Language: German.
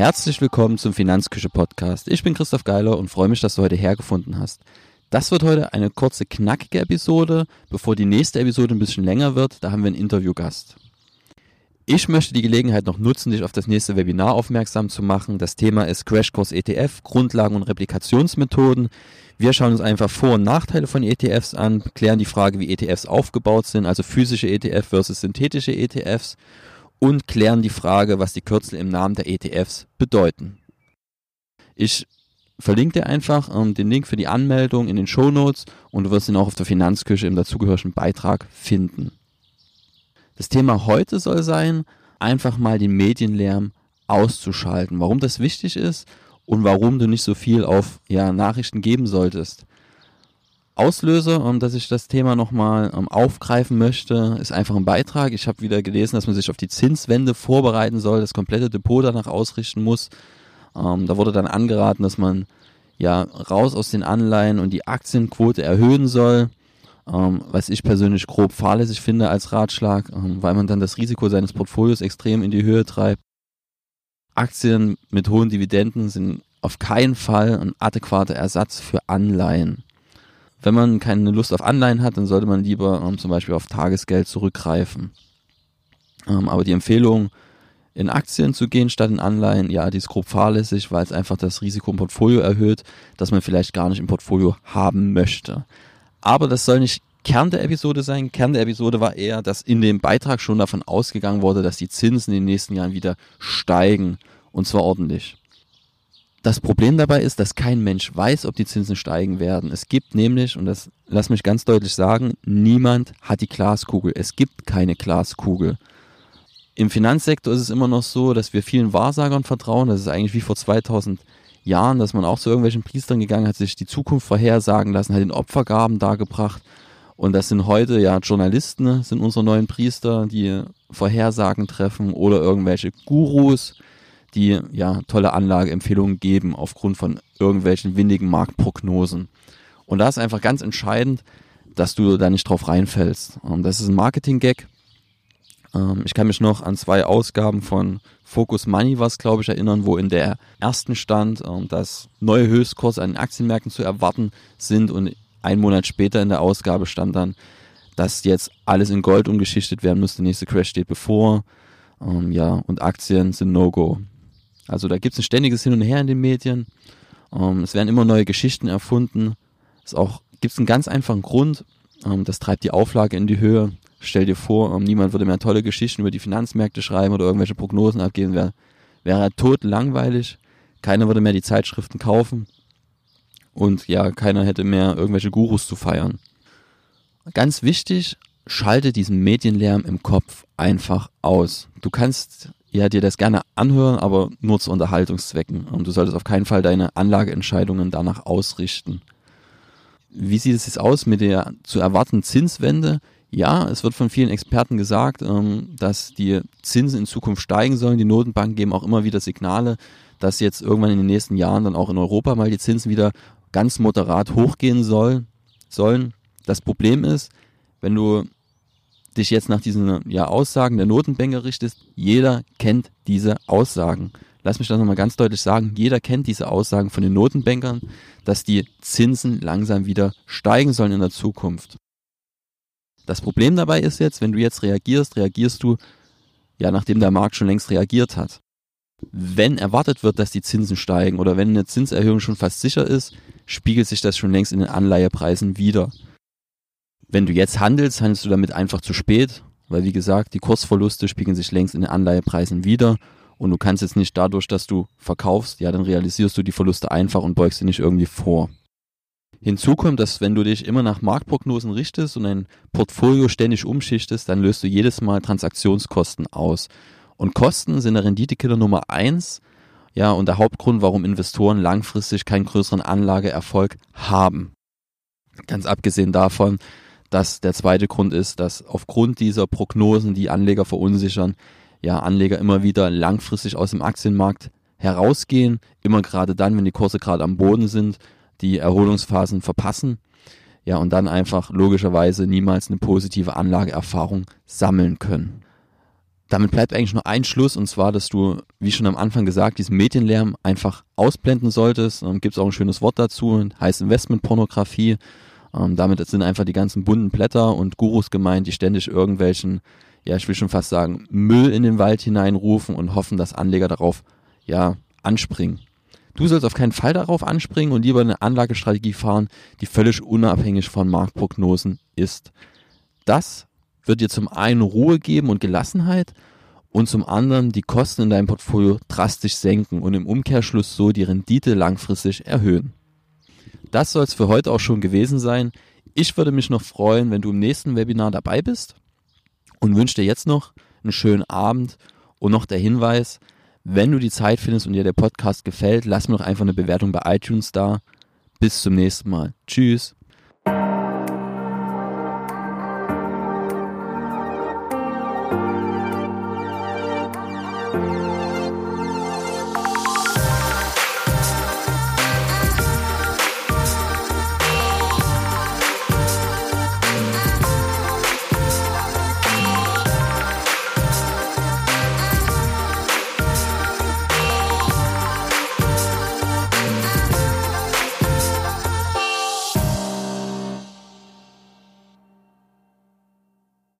Herzlich willkommen zum Finanzküche Podcast. Ich bin Christoph Geiler und freue mich, dass du heute hergefunden hast. Das wird heute eine kurze, knackige Episode. Bevor die nächste Episode ein bisschen länger wird, da haben wir einen Interviewgast. Ich möchte die Gelegenheit noch nutzen, dich auf das nächste Webinar aufmerksam zu machen. Das Thema ist Crashkurs ETF, Grundlagen und Replikationsmethoden. Wir schauen uns einfach Vor- und Nachteile von ETFs an, klären die Frage, wie ETFs aufgebaut sind, also physische ETF versus synthetische ETFs und klären die Frage, was die Kürzel im Namen der ETFs bedeuten. Ich verlinke dir einfach ähm, den Link für die Anmeldung in den Show Notes und du wirst ihn auch auf der Finanzküche im dazugehörigen Beitrag finden. Das Thema heute soll sein, einfach mal den Medienlärm auszuschalten. Warum das wichtig ist und warum du nicht so viel auf ja, Nachrichten geben solltest. Auslöser, um dass ich das Thema nochmal um, aufgreifen möchte, ist einfach ein Beitrag. Ich habe wieder gelesen, dass man sich auf die Zinswende vorbereiten soll, das komplette Depot danach ausrichten muss. Ähm, da wurde dann angeraten, dass man ja raus aus den Anleihen und die Aktienquote erhöhen soll ähm, was ich persönlich grob fahrlässig finde als Ratschlag, ähm, weil man dann das Risiko seines Portfolios extrem in die Höhe treibt. Aktien mit hohen Dividenden sind auf keinen Fall ein adäquater Ersatz für Anleihen. Wenn man keine Lust auf Anleihen hat, dann sollte man lieber ähm, zum Beispiel auf Tagesgeld zurückgreifen. Ähm, aber die Empfehlung, in Aktien zu gehen statt in Anleihen, ja, die ist grob fahrlässig, weil es einfach das Risiko im Portfolio erhöht, das man vielleicht gar nicht im Portfolio haben möchte. Aber das soll nicht Kern der Episode sein. Kern der Episode war eher, dass in dem Beitrag schon davon ausgegangen wurde, dass die Zinsen in den nächsten Jahren wieder steigen. Und zwar ordentlich. Das Problem dabei ist, dass kein Mensch weiß, ob die Zinsen steigen werden. Es gibt nämlich, und das lass mich ganz deutlich sagen, niemand hat die Glaskugel. Es gibt keine Glaskugel. Im Finanzsektor ist es immer noch so, dass wir vielen Wahrsagern vertrauen. Das ist eigentlich wie vor 2000 Jahren, dass man auch zu irgendwelchen Priestern gegangen hat, sich die Zukunft vorhersagen lassen, hat den Opfergaben dargebracht. Und das sind heute ja Journalisten, ne, sind unsere neuen Priester, die Vorhersagen treffen oder irgendwelche Gurus, die ja tolle Anlageempfehlungen geben aufgrund von irgendwelchen windigen Marktprognosen. Und da ist einfach ganz entscheidend, dass du da nicht drauf reinfällst. Und das ist ein Marketing-Gag. Ähm, ich kann mich noch an zwei Ausgaben von Focus Money was, glaube ich, erinnern, wo in der ersten stand, ähm, dass neue Höchstkurse an den Aktienmärkten zu erwarten sind und ein Monat später in der Ausgabe stand dann, dass jetzt alles in Gold umgeschichtet werden muss, der nächste Crash steht bevor. Ähm, ja, und Aktien sind No-Go. Also da gibt es ein ständiges Hin und Her in den Medien. Ähm, es werden immer neue Geschichten erfunden. Es gibt einen ganz einfachen Grund. Ähm, das treibt die Auflage in die Höhe. Stell dir vor, ähm, niemand würde mehr tolle Geschichten über die Finanzmärkte schreiben oder irgendwelche Prognosen abgeben. Wäre wäre tot langweilig. Keiner würde mehr die Zeitschriften kaufen. Und ja, keiner hätte mehr irgendwelche Gurus zu feiern. Ganz wichtig, schalte diesen Medienlärm im Kopf einfach aus. Du kannst ja dir das gerne anhören, aber nur zu Unterhaltungszwecken. Und du solltest auf keinen Fall deine Anlageentscheidungen danach ausrichten. Wie sieht es jetzt aus mit der zu erwartenden Zinswende? Ja, es wird von vielen Experten gesagt, ähm, dass die Zinsen in Zukunft steigen sollen. Die Notenbanken geben auch immer wieder Signale, dass jetzt irgendwann in den nächsten Jahren dann auch in Europa mal die Zinsen wieder ganz moderat hochgehen soll, sollen. Das Problem ist, wenn du dich jetzt nach diesen ja, Aussagen der Notenbanker richtest, jeder kennt diese Aussagen. Lass mich das nochmal ganz deutlich sagen, jeder kennt diese Aussagen von den Notenbankern, dass die Zinsen langsam wieder steigen sollen in der Zukunft. Das Problem dabei ist jetzt, wenn du jetzt reagierst, reagierst du ja, nachdem der Markt schon längst reagiert hat. Wenn erwartet wird, dass die Zinsen steigen oder wenn eine Zinserhöhung schon fast sicher ist, spiegelt sich das schon längst in den Anleihepreisen wieder. Wenn du jetzt handelst, handelst du damit einfach zu spät, weil wie gesagt, die Kursverluste spiegeln sich längst in den Anleihepreisen wieder und du kannst jetzt nicht dadurch, dass du verkaufst, ja, dann realisierst du die Verluste einfach und beugst sie nicht irgendwie vor. Hinzu kommt, dass wenn du dich immer nach Marktprognosen richtest und ein Portfolio ständig umschichtest, dann löst du jedes Mal Transaktionskosten aus. Und Kosten sind der Renditekiller Nummer eins, ja, und der Hauptgrund, warum Investoren langfristig keinen größeren Anlageerfolg haben. Ganz abgesehen davon, dass der zweite Grund ist, dass aufgrund dieser Prognosen, die Anleger verunsichern, ja, Anleger immer wieder langfristig aus dem Aktienmarkt herausgehen, immer gerade dann, wenn die Kurse gerade am Boden sind die Erholungsphasen verpassen. Ja, und dann einfach logischerweise niemals eine positive Anlageerfahrung sammeln können. damit bleibt eigentlich nur ein Schluss und zwar, dass du, wie schon am Anfang gesagt, diesen Medienlärm einfach ausblenden solltest. Ähm, Gibt es auch ein schönes Wort dazu, heißt Investmentpornografie. Ähm, damit sind einfach die ganzen bunten Blätter und Gurus gemeint, die ständig irgendwelchen, ja, ich will schon fast sagen, Müll in den Wald hineinrufen und hoffen, dass Anleger darauf, ja, anspringen. Du sollst auf keinen Fall darauf anspringen und lieber eine Anlagestrategie fahren, die völlig unabhängig von Marktprognosen ist. Das wird dir zum einen Ruhe geben und Gelassenheit und zum anderen die Kosten in deinem Portfolio drastisch senken und im Umkehrschluss so die Rendite langfristig erhöhen. Das soll es für heute auch schon gewesen sein. Ich würde mich noch freuen, wenn du im nächsten Webinar dabei bist und wünsche dir jetzt noch einen schönen Abend und noch der Hinweis, wenn du die Zeit findest und dir der Podcast gefällt, lass mir doch einfach eine Bewertung bei iTunes da. Bis zum nächsten Mal. Tschüss.